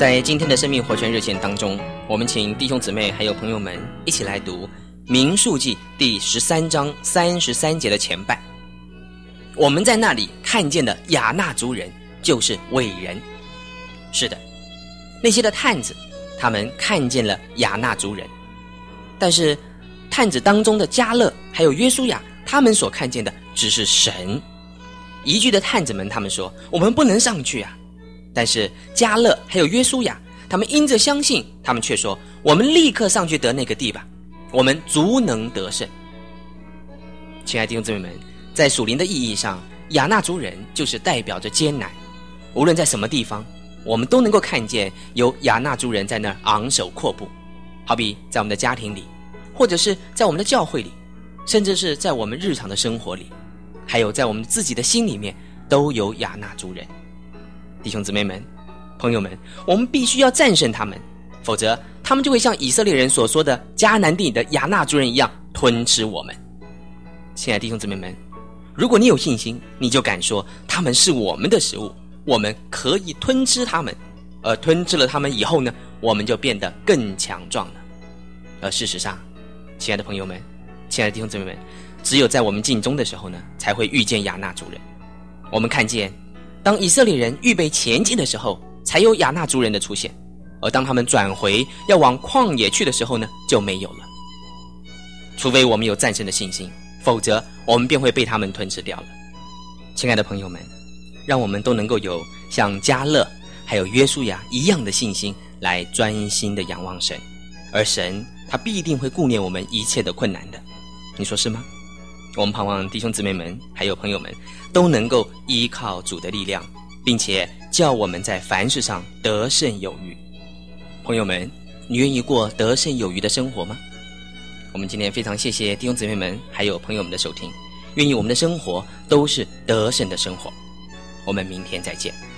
在今天的生命活泉热线当中，我们请弟兄姊妹还有朋友们一起来读《民数记》第十三章三十三节的前半。我们在那里看见的亚衲族人就是伟人。是的，那些的探子，他们看见了亚衲族人，但是探子当中的加勒还有约书亚，他们所看见的只是神。一句的探子们，他们说：“我们不能上去啊！”但是加勒还有约书亚，他们因着相信，他们却说：“我们立刻上去得那个地吧，我们足能得胜。”亲爱的弟兄姊妹们，在属灵的意义上，亚纳族人就是代表着艰难。无论在什么地方，我们都能够看见有亚纳族人在那儿昂首阔步。好比在我们的家庭里，或者是在我们的教会里，甚至是在我们日常的生活里。还有在我们自己的心里面都有亚纳族人，弟兄姊妹们、朋友们，我们必须要战胜他们，否则他们就会像以色列人所说的迦南地的亚纳族人一样吞吃我们。亲爱的弟兄姊妹们，如果你有信心，你就敢说他们是我们的食物，我们可以吞吃他们，而吞吃了他们以后呢，我们就变得更强壮了。而事实上，亲爱的朋友们，亲爱的弟兄姊妹们。只有在我们尽忠的时候呢，才会遇见亚纳族人。我们看见，当以色列人预备前进的时候，才有亚衲族人的出现；而当他们转回要往旷野去的时候呢，就没有了。除非我们有战胜的信心，否则我们便会被他们吞噬掉了。亲爱的朋友们，让我们都能够有像加勒还有约书亚一样的信心，来专心的仰望神，而神他必定会顾念我们一切的困难的。你说是吗？我们盼望弟兄姊妹们还有朋友们都能够依靠主的力量，并且叫我们在凡事上得胜有余。朋友们，你愿意过得胜有余的生活吗？我们今天非常谢谢弟兄姊妹们还有朋友们的收听，愿意我们的生活都是得胜的生活。我们明天再见。